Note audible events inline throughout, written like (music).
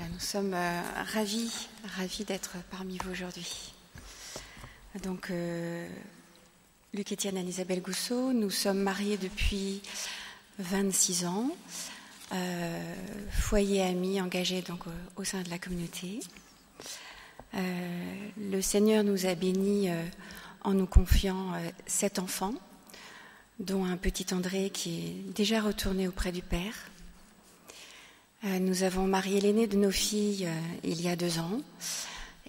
Nous sommes euh, ravis, ravis d'être parmi vous aujourd'hui. Donc, euh, Luc Étienne et Isabelle Gousseau, nous sommes mariés depuis 26 ans, euh, foyer ami engagé donc au, au, sein de la communauté. Le Seigneur nous a bénis en nous confiant sept enfants, dont un petit André qui est déjà retourné auprès du Père. Euh, nous avons marié l'aînée de nos filles euh, il y a deux ans,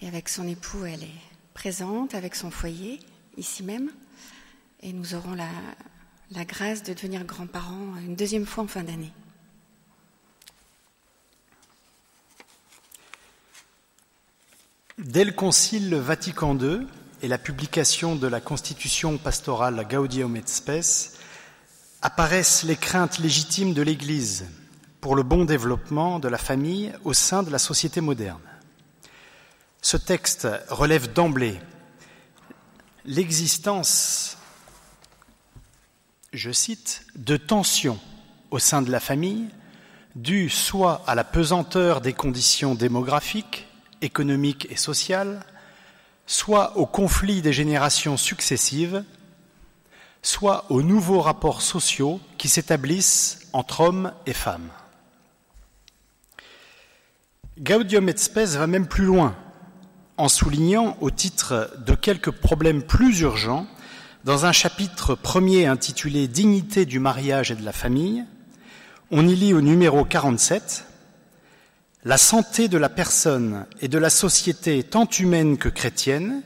et avec son époux, elle est présente avec son foyer, ici même, et nous aurons la, la grâce de devenir grands-parents une deuxième fois en fin d'année. Dès le Concile Vatican II et la publication de la Constitution pastorale Gaudium et Spes, apparaissent les craintes légitimes de l'Église pour le bon développement de la famille au sein de la société moderne. Ce texte relève d'emblée l'existence, je cite, de tensions au sein de la famille dues soit à la pesanteur des conditions démographiques, économiques et sociales, soit au conflit des générations successives, soit aux nouveaux rapports sociaux qui s'établissent entre hommes et femmes. Gaudium et Spes va même plus loin en soulignant au titre de quelques problèmes plus urgents dans un chapitre premier intitulé Dignité du mariage et de la famille, on y lit au numéro 47 La santé de la personne et de la société tant humaine que chrétienne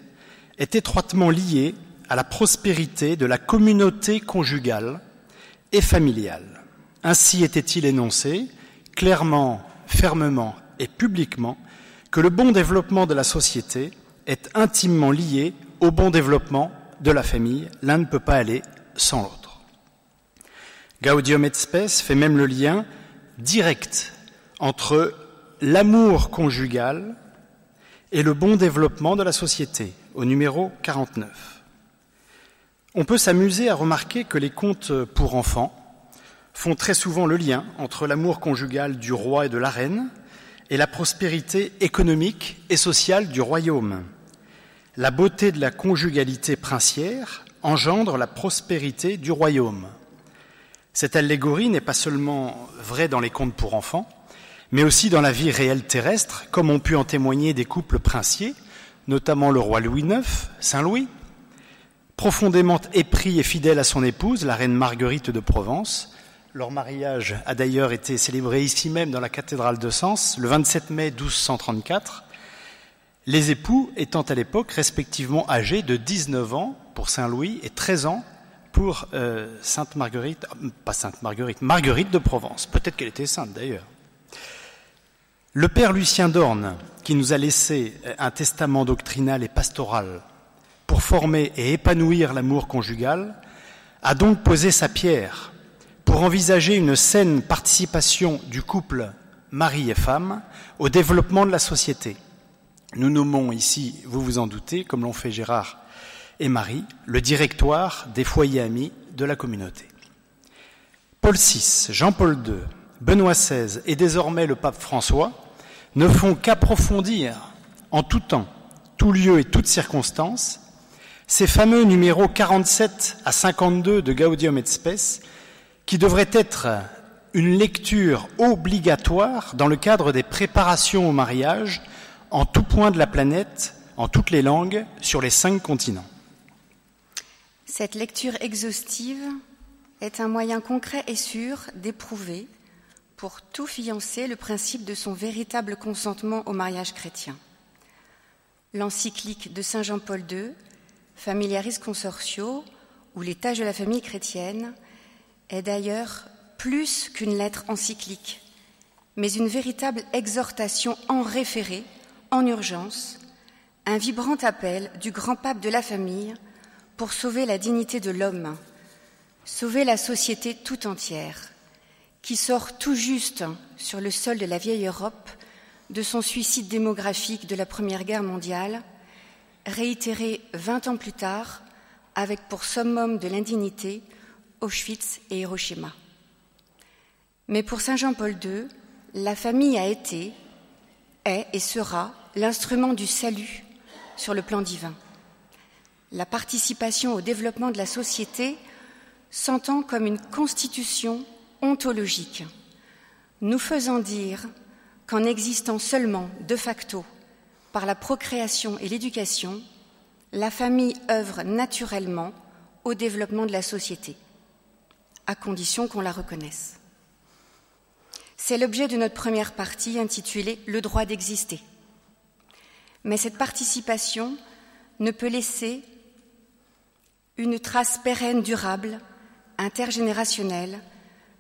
est étroitement liée à la prospérité de la communauté conjugale et familiale. Ainsi était-il énoncé, clairement, fermement et publiquement, que le bon développement de la société est intimement lié au bon développement de la famille. L'un ne peut pas aller sans l'autre. Gaudium et Spes fait même le lien direct entre l'amour conjugal et le bon développement de la société, au numéro 49. On peut s'amuser à remarquer que les contes pour enfants font très souvent le lien entre l'amour conjugal du roi et de la reine et la prospérité économique et sociale du royaume. La beauté de la conjugalité princière engendre la prospérité du royaume. Cette allégorie n'est pas seulement vraie dans les contes pour enfants, mais aussi dans la vie réelle terrestre, comme ont pu en témoigner des couples princiers, notamment le roi Louis IX, Saint Louis, profondément épris et fidèle à son épouse, la reine Marguerite de Provence, leur mariage a d'ailleurs été célébré ici même dans la cathédrale de Sens le 27 mai 1234, les époux étant à l'époque respectivement âgés de 19 ans pour Saint Louis et 13 ans pour euh, Sainte Marguerite, pas Sainte Marguerite, Marguerite de Provence. Peut-être qu'elle était sainte d'ailleurs. Le père Lucien d'Orne, qui nous a laissé un testament doctrinal et pastoral pour former et épanouir l'amour conjugal, a donc posé sa pierre pour envisager une saine participation du couple mari et femme au développement de la société. Nous nommons ici, vous vous en doutez, comme l'ont fait Gérard et Marie, le directoire des foyers amis de la communauté. Paul VI, Jean-Paul II, Benoît XVI et désormais le pape François ne font qu'approfondir en tout temps, tout lieu et toute circonstance ces fameux numéros 47 à 52 de Gaudium et Spes qui devrait être une lecture obligatoire dans le cadre des préparations au mariage en tout point de la planète, en toutes les langues, sur les cinq continents. Cette lecture exhaustive est un moyen concret et sûr d'éprouver pour tout fiancé le principe de son véritable consentement au mariage chrétien. L'encyclique de Saint Jean-Paul II, Familiaris Consortio, ou les tâches de la famille chrétienne, est d'ailleurs plus qu'une lettre encyclique, mais une véritable exhortation en référé, en urgence, un vibrant appel du grand pape de la famille pour sauver la dignité de l'homme, sauver la société tout entière, qui sort tout juste sur le sol de la vieille Europe de son suicide démographique de la Première Guerre mondiale, réitéré vingt ans plus tard avec pour summum de l'indignité Auschwitz et Hiroshima. Mais pour Saint Jean-Paul II, la famille a été, est et sera l'instrument du salut sur le plan divin. La participation au développement de la société s'entend comme une constitution ontologique, nous faisant dire qu'en existant seulement de facto par la procréation et l'éducation, la famille œuvre naturellement au développement de la société, à condition qu'on la reconnaisse. C'est l'objet de notre première partie intitulée Le droit d'exister. Mais cette participation ne peut laisser une trace pérenne, durable, intergénérationnelle,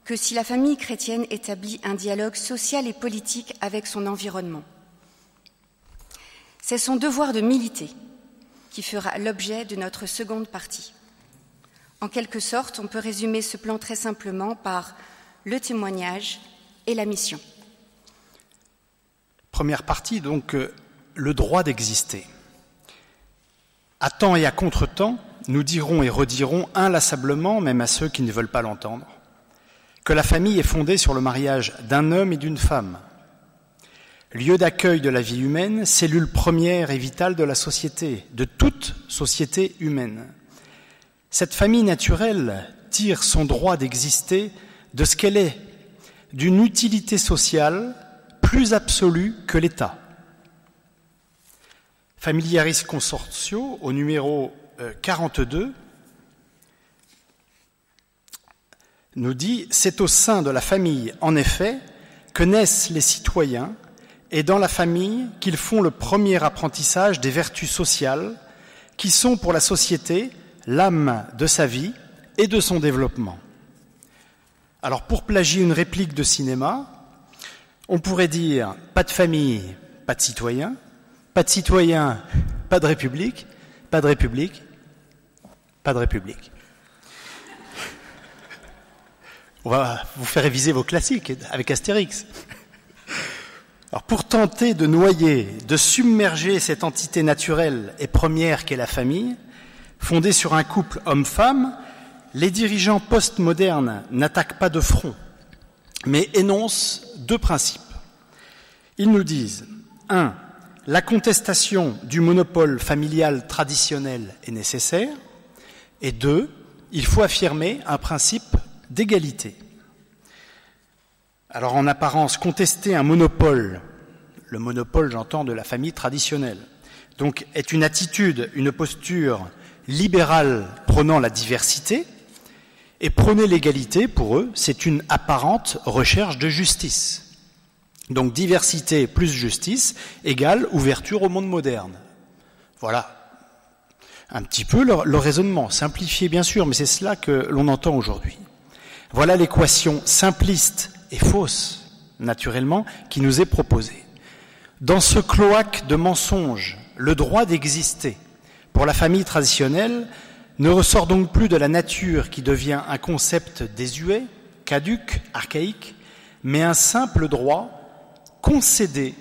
que si la famille chrétienne établit un dialogue social et politique avec son environnement. C'est son devoir de militer qui fera l'objet de notre seconde partie. En quelque sorte, on peut résumer ce plan très simplement par le témoignage et la mission. Première partie, donc, euh, le droit d'exister. À temps et à contre-temps, nous dirons et redirons inlassablement, même à ceux qui ne veulent pas l'entendre, que la famille est fondée sur le mariage d'un homme et d'une femme. Lieu d'accueil de la vie humaine, cellule première et vitale de la société, de toute société humaine. Cette famille naturelle tire son droit d'exister de ce qu'elle est, d'une utilité sociale plus absolue que l'État. Familiaris Consortio, au numéro 42, euh, nous dit C'est au sein de la famille, en effet, que naissent les citoyens, et dans la famille qu'ils font le premier apprentissage des vertus sociales, qui sont pour la société l'âme de sa vie et de son développement. Alors pour plagier une réplique de cinéma, on pourrait dire pas de famille, pas de citoyen, pas de citoyen, pas de république, pas de république, pas de république. On va vous faire réviser vos classiques avec Astérix. Alors pour tenter de noyer, de submerger cette entité naturelle et première qu'est la famille, fondée sur un couple homme-femme, les dirigeants postmodernes n'attaquent pas de front, mais énoncent deux principes. Ils nous disent, un, la contestation du monopole familial traditionnel est nécessaire, et deux, il faut affirmer un principe d'égalité. Alors en apparence, contester un monopole, le monopole j'entends de la famille traditionnelle, donc est une attitude, une posture libérale prônant la diversité, et prôner l'égalité, pour eux, c'est une apparente recherche de justice. Donc diversité plus justice égale ouverture au monde moderne. Voilà un petit peu le, raisonnement, simplifié bien sûr, mais c'est cela que l'on entend aujourd'hui. Voilà l'équation simpliste et fausse, naturellement, qui nous est proposée. Dans ce cloaque de mensonges, le droit d'exister pour la famille traditionnelle ne ressort donc plus de la nature qui devient un concept désuet, caduque, archaïque, mais un simple droit concédé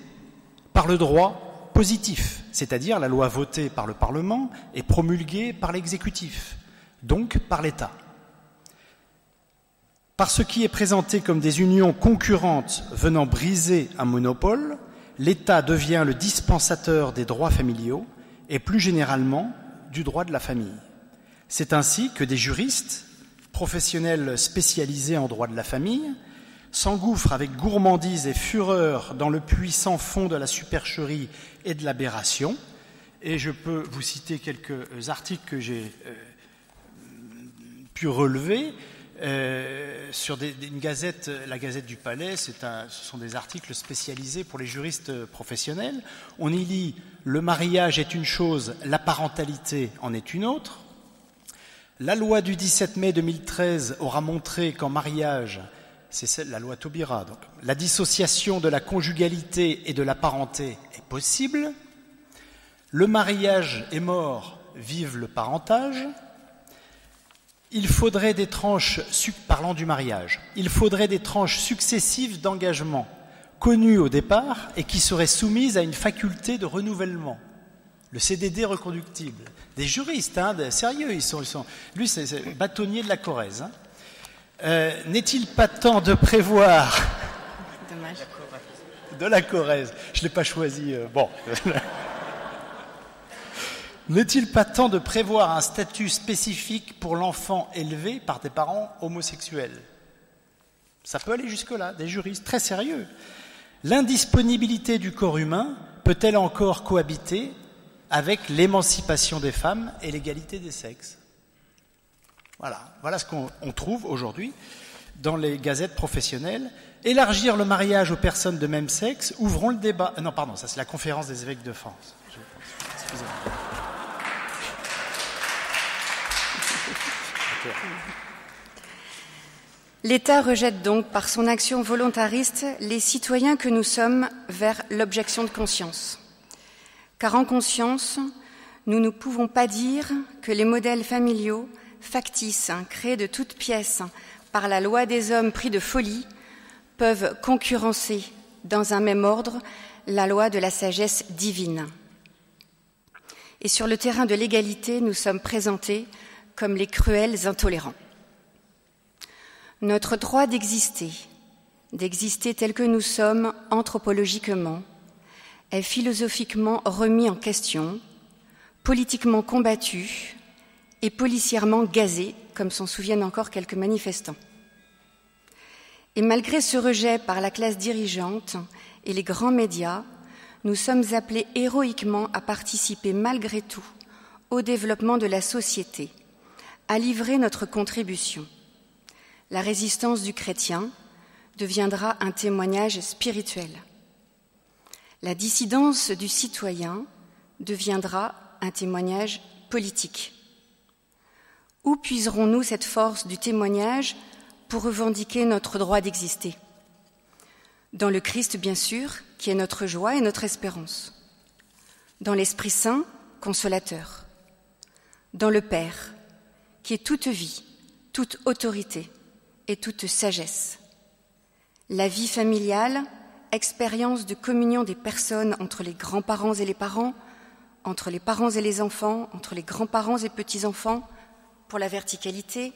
par le droit positif, c'est-à-dire la loi votée par le Parlement et promulguée par l'exécutif, donc par l'État. Par ce qui est présenté comme des unions concurrentes venant briser un monopole, l'État devient le dispensateur des droits familiaux et plus généralement du droit de la famille. C'est ainsi que des juristes, professionnels spécialisés en droit de la famille, s'engouffrent avec gourmandise et fureur dans le puissant fond de la supercherie et de l'aberration. Et je peux vous citer quelques articles que j'ai euh, pu relever. Euh, sur une gazette, la Gazette du Palais, ce sont des articles spécialisés pour les juristes professionnels. On y lit Le mariage est une chose, la parentalité en est une autre. La loi du 17 mai 2013 aura montré qu'en mariage, c'est la loi Taubira, donc la dissociation de la conjugalité et de la parenté est possible. Le mariage est mort, vive le parentage. Il faudrait des tranches, parlant du mariage, il faudrait des tranches successives d'engagement connues au départ et qui seraient soumises à une faculté de renouvellement le CDD reconductible. Des juristes, hein, sérieux, ils sont, ils sont. Lui, c'est bâtonnier de la Corrèze. Hein. Euh, n'est-il pas temps de prévoir de la Corrèze. Je ne l'ai pas choisi. Euh, bon. (laughs) N'est-il pas temps de prévoir un statut spécifique pour l'enfant élevé par des parents homosexuels? Ça peut aller jusque-là, des juristes très sérieux. L'indisponibilité du corps humain peut-elle encore cohabiter avec l'émancipation des femmes et l'égalité des sexes? Voilà, voilà ce qu'on trouve aujourd'hui dans les gazettes professionnelles. Élargir le mariage aux personnes de même sexe, ouvrons le débat. Euh, non, pardon, ça c'est la conférence des évêques de France. Excusez-moi. L'État rejette donc par son action volontariste les citoyens que nous sommes vers l'objection de conscience. Car en conscience, nous ne pouvons pas dire que les modèles familiaux factices, créés de toutes pièces par la loi des hommes pris de folie, peuvent concurrencer dans un même ordre la loi de la sagesse divine. Et sur le terrain de l'égalité, nous sommes présentés comme les cruels intolérants. Notre droit d'exister, d'exister tel que nous sommes anthropologiquement, est philosophiquement remis en question, politiquement combattu et policièrement gazé, comme s'en souviennent encore quelques manifestants. Et malgré ce rejet par la classe dirigeante et les grands médias, nous sommes appelés héroïquement à participer malgré tout au développement de la société, à livrer notre contribution la résistance du chrétien deviendra un témoignage spirituel. La dissidence du citoyen deviendra un témoignage politique. Où puiserons-nous cette force du témoignage pour revendiquer notre droit d'exister? Dans le Christ, bien sûr, qui est notre joie et notre espérance. Dans l'Esprit Saint, consolateur. Dans le Père, qui est toute vie, toute autorité et toute sagesse. La vie familiale, expérience de communion des personnes entre les grands-parents et les parents, entre les parents et les enfants, entre les grands-parents et petits-enfants, pour la verticalité,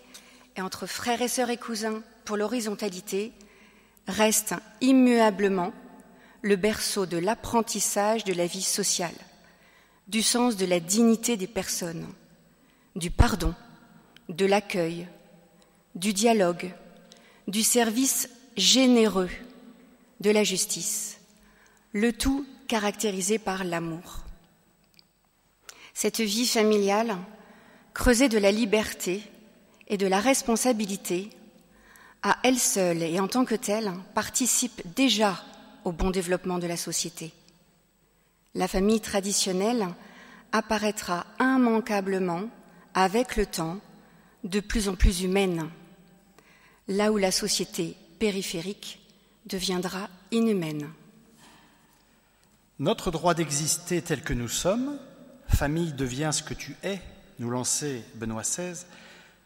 et entre frères et sœurs et cousins, pour l'horizontalité, reste immuablement le berceau de l'apprentissage de la vie sociale, du sens de la dignité des personnes, du pardon, de l'accueil, du dialogue, du service généreux, de la justice, le tout caractérisé par l'amour. Cette vie familiale, creusée de la liberté et de la responsabilité, à elle seule et en tant que telle, participe déjà au bon développement de la société. La famille traditionnelle apparaîtra immanquablement, avec le temps, de plus en plus humaine là où la société périphérique deviendra inhumaine. Notre droit d'exister tel que nous sommes, famille devient ce que tu es, nous lançait Benoît XVI,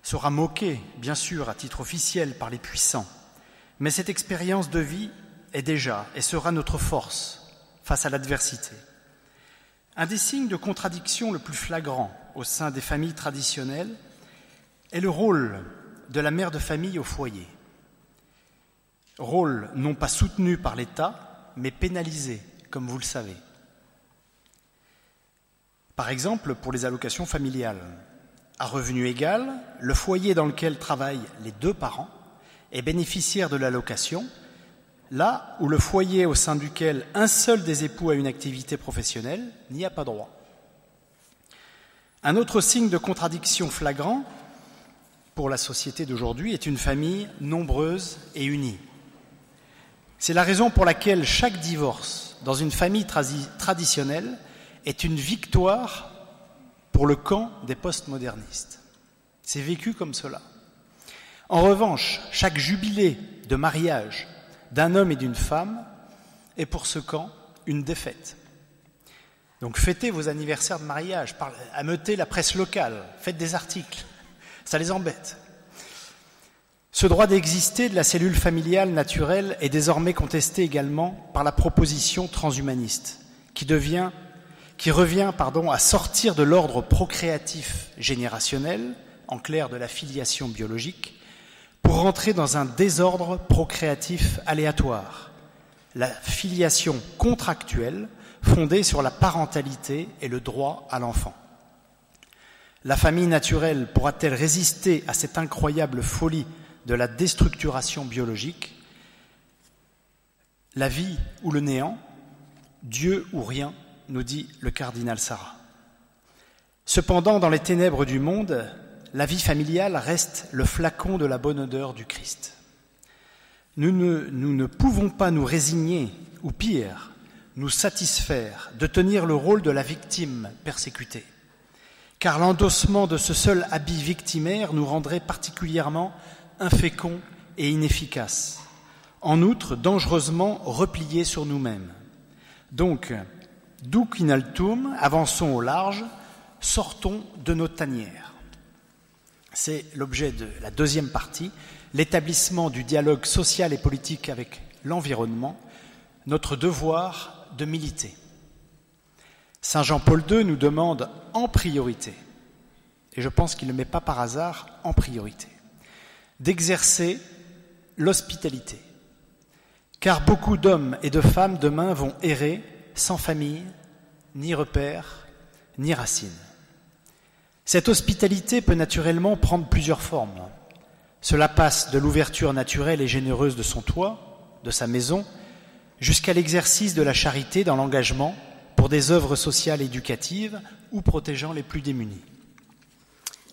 sera moqué, bien sûr, à titre officiel par les puissants. Mais cette expérience de vie est déjà et sera notre force face à l'adversité. Un des signes de contradiction le plus flagrant au sein des familles traditionnelles est le rôle de la mère de famille au foyer. Rôle non pas soutenu par l'État, mais pénalisé, comme vous le savez. Par exemple, pour les allocations familiales. À revenu égal, le foyer dans lequel travaillent les deux parents est bénéficiaire de l'allocation, là où le foyer au sein duquel un seul des époux a une activité professionnelle n'y a pas droit. Un autre signe de contradiction flagrant pour la société d'aujourd'hui est une famille nombreuse et unie. C'est la raison pour laquelle chaque divorce dans une famille traditionnelle est une victoire pour le camp des postmodernistes. C'est vécu comme cela. En revanche, chaque jubilé de mariage d'un homme et d'une femme est pour ce camp une défaite. Donc fêtez vos anniversaires de mariage, ameutez la presse locale, faites des articles, ça les embête. Ce droit d'exister de la cellule familiale naturelle est désormais contesté également par la proposition transhumaniste, qui, revient pardon, à sortir de l'ordre procréatif générationnel, en clair de la filiation biologique, pour rentrer dans un désordre procréatif aléatoire, la filiation contractuelle fondée sur la parentalité et le droit à l'enfant. La famille naturelle pourra-t-elle résister à cette incroyable folie de la déstructuration biologique? La vie ou le néant? Dieu ou rien, nous dit le cardinal Sarah. Cependant, dans les ténèbres du monde, la vie familiale reste le flacon de la bonne odeur du Christ. Nous ne, nous ne pouvons pas nous résigner, ou pire, nous satisfaire de tenir le rôle de la victime persécutée, car l'endossement de ce seul habit victimaire nous rendrait particulièrement inféconds et inefficaces, en outre dangereusement repliés sur nous-mêmes. Donc, duc in altum, avançons au large, sortons de nos tanières. C'est l'objet de la deuxième partie, l'établissement du dialogue social et politique avec l'environnement, notre devoir de militer. Saint Jean-Paul II nous demande en priorité, et je pense qu'il ne met pas par hasard en priorité, d'exercer l'hospitalité, car beaucoup d'hommes et de femmes demain vont errer sans famille, ni repères, ni racines. Cette hospitalité peut naturellement prendre plusieurs formes. Cela passe de l'ouverture naturelle et généreuse de son toit, de sa maison, jusqu'à l'exercice de la charité dans l'engagement pour des œuvres sociales éducatives ou protégeant les plus démunis.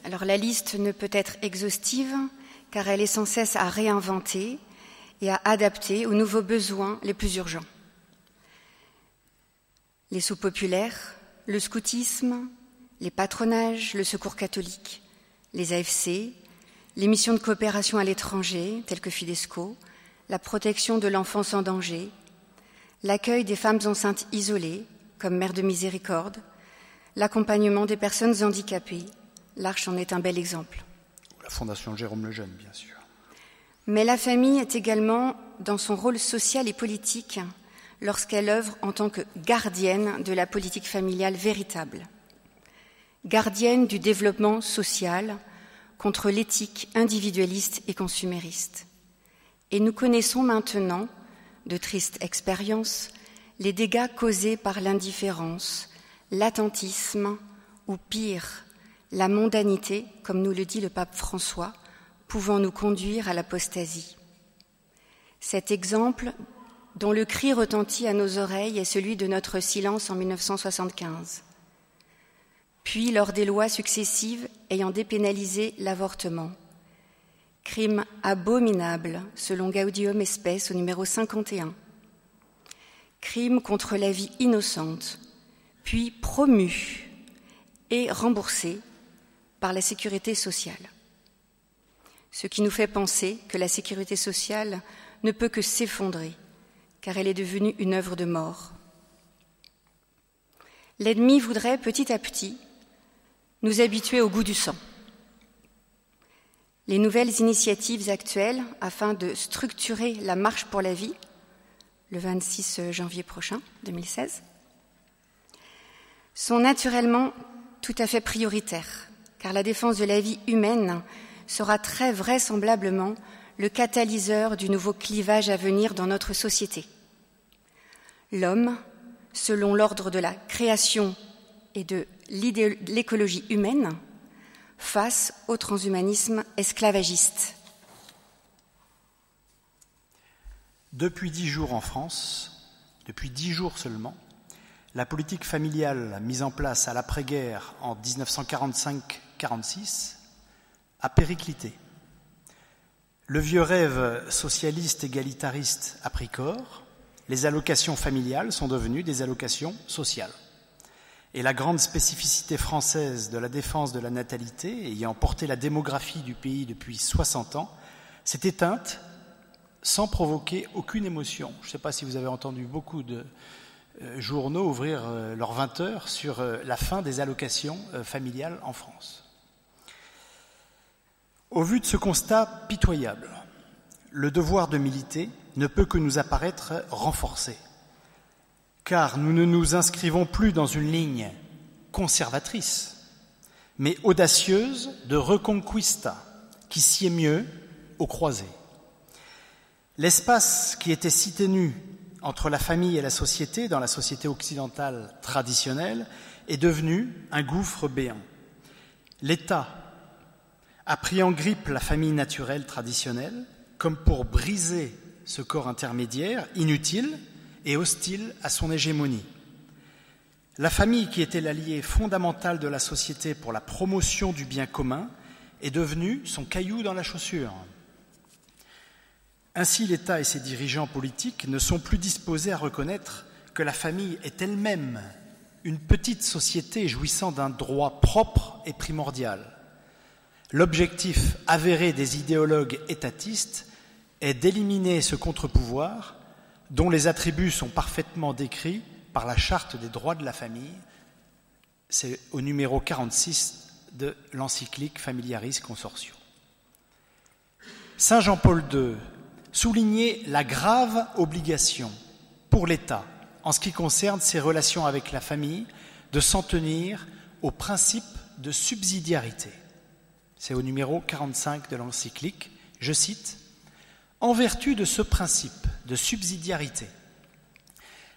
Alors la liste ne peut être exhaustive car elle est sans cesse à réinventer et à adapter aux nouveaux besoins les plus urgents. Les sous-populaires, le scoutisme, les patronages, le secours catholique, les AFC, les missions de coopération à l'étranger, telles que Fidesco, la protection de l'enfance en danger, l'accueil des femmes enceintes isolées, comme Mère de Miséricorde, l'accompagnement des personnes handicapées, l'Arche en est un bel exemple. La Fondation Jérôme Lejeune, bien sûr. Mais la famille est également dans son rôle social et politique lorsqu'elle œuvre en tant que gardienne de la politique familiale véritable, gardienne du développement social contre l'éthique individualiste et consumériste. Et nous connaissons maintenant, de tristes expériences, les dégâts causés par l'indifférence, l'attentisme ou pire, la mondanité, comme nous le dit le pape François, pouvant nous conduire à l'apostasie. Cet exemple, dont le cri retentit à nos oreilles, est celui de notre silence en 1975, puis lors des lois successives ayant dépénalisé l'avortement. Crime abominable, selon Gaudium Espèce au numéro 51. Crime contre la vie innocente, puis promu et remboursé par la sécurité sociale ce qui nous fait penser que la sécurité sociale ne peut que s'effondrer, car elle est devenue une œuvre de mort. L'ennemi voudrait petit à petit nous habituer au goût du sang. Les nouvelles initiatives actuelles afin de structurer la marche pour la vie, le 26 janvier prochain 2016, sont naturellement tout à fait prioritaires, car la défense de la vie humaine sera très vraisemblablement le catalyseur du nouveau clivage à venir dans notre société. L'homme, selon l'ordre de la création et de l'écologie humaine, face au transhumanisme esclavagiste. Depuis dix jours en France, depuis dix jours seulement, la politique familiale mise en place à l'après-guerre en 1945-46 a périclité. Le vieux rêve socialiste égalitariste a pris corps, les allocations familiales sont devenues des allocations sociales. Et la grande spécificité française de la défense de la natalité, ayant porté la démographie du pays depuis 60 ans, s'est éteinte sans provoquer aucune émotion. Je ne sais pas si vous avez entendu beaucoup de euh, journaux ouvrir euh, leurs 20 heures sur euh, la fin des allocations familiales en France. Au vu de ce constat pitoyable, le devoir de militer ne peut que nous apparaître renforcé, car nous ne nous inscrivons plus dans une ligne conservatrice, mais audacieuse de reconquista, qui sied mieux aux croisés. L'espace qui était si ténu entre la famille et la société dans la société occidentale traditionnelle est devenu un gouffre béant. L'État a pris en grippe la famille naturelle traditionnelle comme pour briser ce corps intermédiaire inutile et hostile à son hégémonie. La famille, qui était l'allié fondamental de la société pour la promotion du bien commun, est devenue son caillou dans la chaussure. Ainsi, l'État et ses dirigeants politiques ne sont plus disposés à reconnaître que la famille est elle-même une petite société jouissant d'un droit propre et primordial. L'objectif avéré des idéologues étatistes est d'éliminer ce contre-pouvoir dont les attributs sont parfaitement décrits par la Charte des droits de la famille. C'est au numéro 46 de l'encyclique Familiaris Consortio. Saint Jean-Paul II soulignait la grave obligation pour l'État, en ce qui concerne ses relations avec la famille, de s'en tenir au principe de subsidiarité. C'est au numéro 45 de l'encyclique. Je cite En vertu de ce principe de subsidiarité,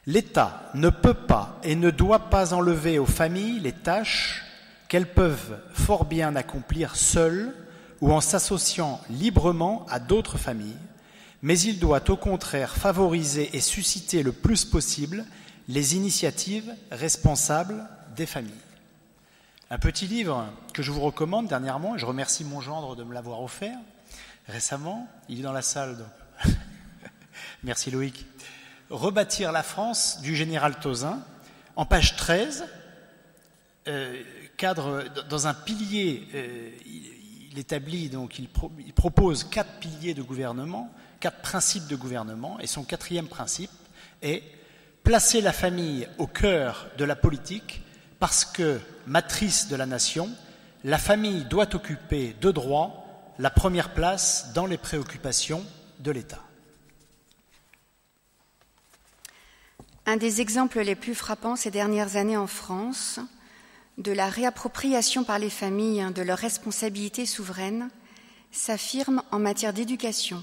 l'État ne peut pas et ne doit pas enlever aux familles les tâches qu'elles peuvent fort bien accomplir seules ou en s'associant librement à d'autres familles, mais il doit au contraire favoriser et susciter le plus possible les initiatives responsables des familles. Un petit livre que je vous recommande dernièrement, et je remercie mon gendre de me l'avoir offert récemment, il est dans la salle, donc. (laughs) merci Loïc. Rebâtir la France du général Tozin, en page 13, euh, cadre dans un pilier, euh, il, établit donc il, propose quatre piliers de gouvernement, quatre principes de gouvernement, et son quatrième principe est placer la famille au cœur de la politique parce que matrice de la nation, la famille doit occuper de droit la première place dans les préoccupations de l'État. Un des exemples les plus frappants ces dernières années en France de la réappropriation par les familles de leurs responsabilités souveraines s'affirme en matière d'éducation.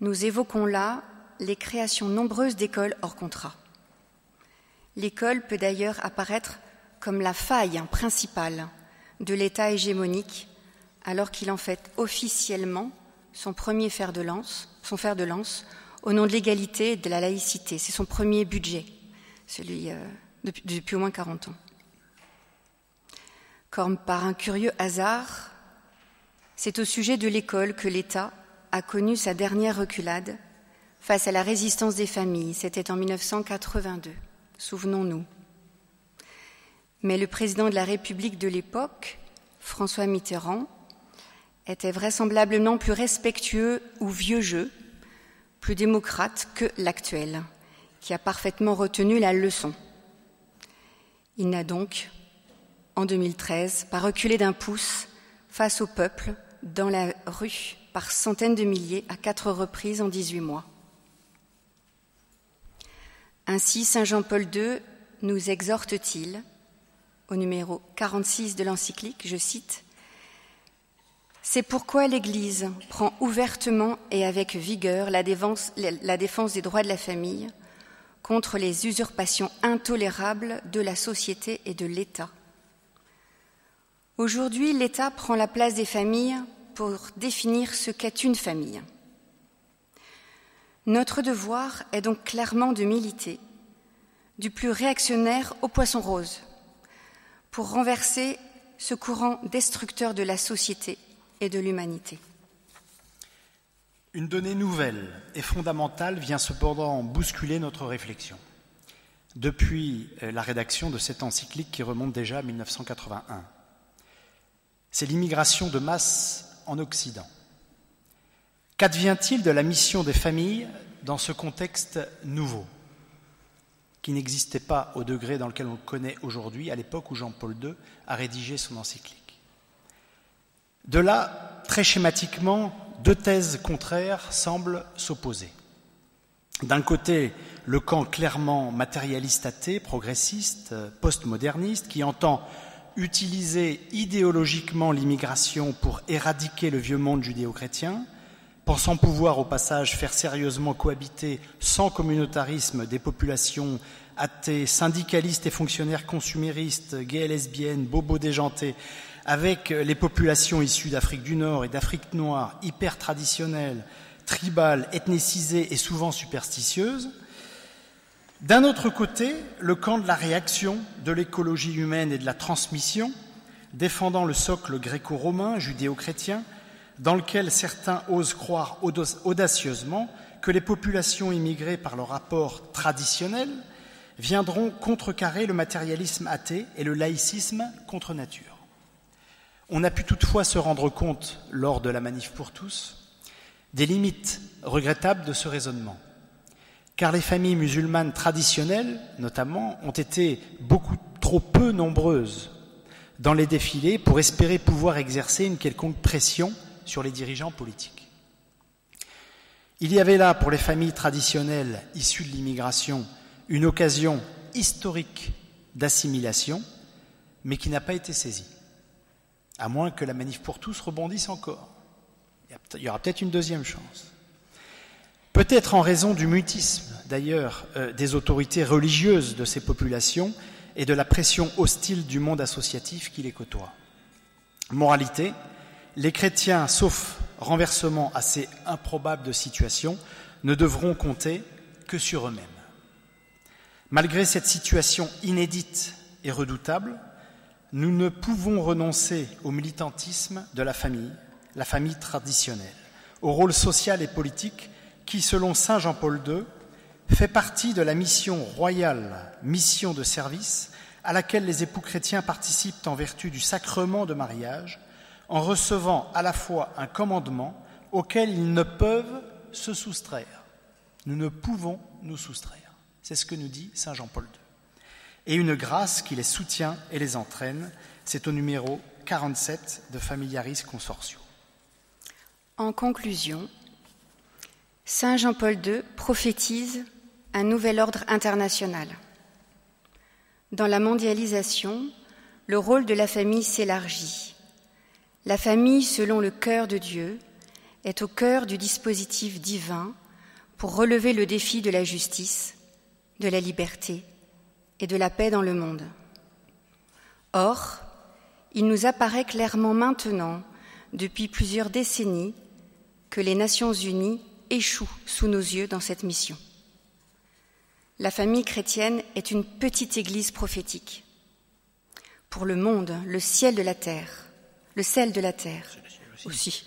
Nous évoquons là les créations nombreuses d'écoles hors contrat. L'école peut d'ailleurs apparaître comme la faille principale de l'État hégémonique, alors qu'il en fait officiellement son premier fer de lance, son fer de lance, au nom de l'égalité et de la laïcité. C'est son premier budget, celui euh, depuis, au moins 40 ans. Comme par un curieux hasard, c'est au sujet de l'école que l'État a connu sa dernière reculade face à la résistance des familles. C'était en 1982, souvenons-nous. Mais le président de la République de l'époque, François Mitterrand, était vraisemblablement plus respectueux ou vieux jeu, plus démocrate que l'actuel, qui a parfaitement retenu la leçon. Il n'a donc en 2013 pas reculé d'un pouce face au peuple dans la rue par centaines de milliers à quatre reprises en 18 mois. Ainsi, Saint Jean-Paul II nous exhorte-t-il, au numéro 46 de l'encyclique, je cite, C'est pourquoi l'Église prend ouvertement et avec vigueur la défense, la défense des droits de la famille contre les usurpations intolérables de la société et de l'État Aujourd'hui, l'État prend la place des familles pour définir ce qu'est une famille. Notre devoir est donc clairement de militer, du plus réactionnaire au poisson rose, pour renverser ce courant destructeur de la société et de l'humanité. Une donnée nouvelle et fondamentale vient cependant bousculer notre réflexion. Depuis la rédaction de cette encyclique qui remonte déjà à 1981, c'est l'immigration de masse en Occident. Qu'advient-il de la mission des familles dans ce contexte nouveau, qui n'existait pas au degré dans lequel on le connaît aujourd'hui, à l'époque où Jean-Paul II a rédigé son encyclique? De là, très schématiquement, deux thèses contraires semblent s'opposer. D'un côté, le camp clairement matérialiste athée, progressiste, postmoderniste, qui entend utiliser idéologiquement l'immigration pour éradiquer le vieux monde judéo-chrétien, pensant pouvoir au passage faire sérieusement cohabiter sans communautarisme des populations athées, syndicalistes et fonctionnaires consuméristes, gays et lesbiennes, bobos déjantés, avec les populations issues d'Afrique du Nord et d'Afrique noire, hyper traditionnelles, tribales, ethnicisées et souvent superstitieuses. D'un autre côté, le camp de la réaction, de l'écologie humaine et de la transmission, défendant le socle gréco-romain, judéo-chrétien, dans lequel certains osent croire audacieusement que les populations immigrées par leur rapport traditionnel viendront contrecarrer le matérialisme athée et le laïcisme contre nature. On a pu toutefois se rendre compte, lors de la manif pour tous, des limites regrettables de ce raisonnement, car les familles musulmanes traditionnelles, notamment, ont été beaucoup trop peu nombreuses dans les défilés pour espérer pouvoir exercer une quelconque pression sur les dirigeants politiques. Il y avait là, pour les familles traditionnelles issues de l'immigration, une occasion historique d'assimilation, mais qui n'a pas été saisie, à moins que la manif pour tous rebondisse encore. Il y aura peut-être une deuxième chance. Peut-être en raison du mutisme, d'ailleurs, euh, des autorités religieuses de ces populations et de la pression hostile du monde associatif qui les côtoie. Moralité, les chrétiens, sauf renversement assez improbable de situation, ne devront compter que sur eux-mêmes. Malgré cette situation inédite et redoutable, nous ne pouvons renoncer au militantisme de la famille, la famille traditionnelle, au rôle social et politique qui, selon Saint Jean-Paul II, fait partie de la mission royale, mission de service, à laquelle les époux chrétiens participent en vertu du sacrement de mariage, en recevant à la fois un commandement auquel ils ne peuvent se soustraire. Nous ne pouvons nous soustraire. C'est ce que nous dit Saint Jean-Paul II. Et une grâce qui les soutient et les entraîne. C'est au numéro 47 de Familiaris Consortio. En conclusion, Saint Jean-Paul II prophétise un nouvel ordre international. Dans la mondialisation, le rôle de la famille s'élargit. La famille, selon le cœur de Dieu, est au cœur du dispositif divin pour relever le défi de la justice, de la liberté et de la paix dans le monde. Or, il nous apparaît clairement maintenant, depuis plusieurs décennies, que les Nations Unies échouent sous nos yeux dans cette mission. La famille chrétienne est une petite église prophétique. Pour le monde, le ciel de la terre, le sel de la terre aussi,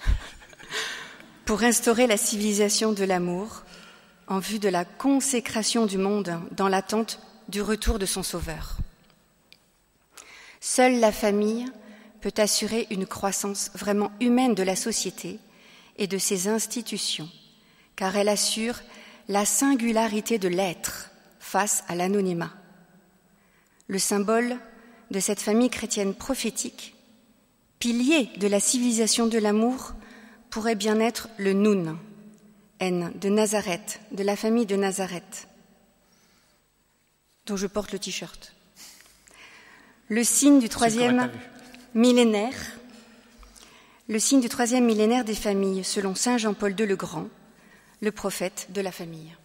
(laughs) pour instaurer la civilisation de l'amour en vue de la consécration du monde dans l'attente du retour de son Sauveur. Seule la famille peut assurer une croissance vraiment humaine de la société et de ses institutions, car elle assure la singularité de l'être face à l'anonymat. Le symbole de cette famille chrétienne prophétique, pilier de la civilisation de l'amour, pourrait bien être le Noun, N de Nazareth, de la famille de Nazareth, dont je porte le t-shirt. Le signe du troisième millénaire, le signe du troisième millénaire des familles, selon saint Jean-Paul II le Grand, le prophète de la famille.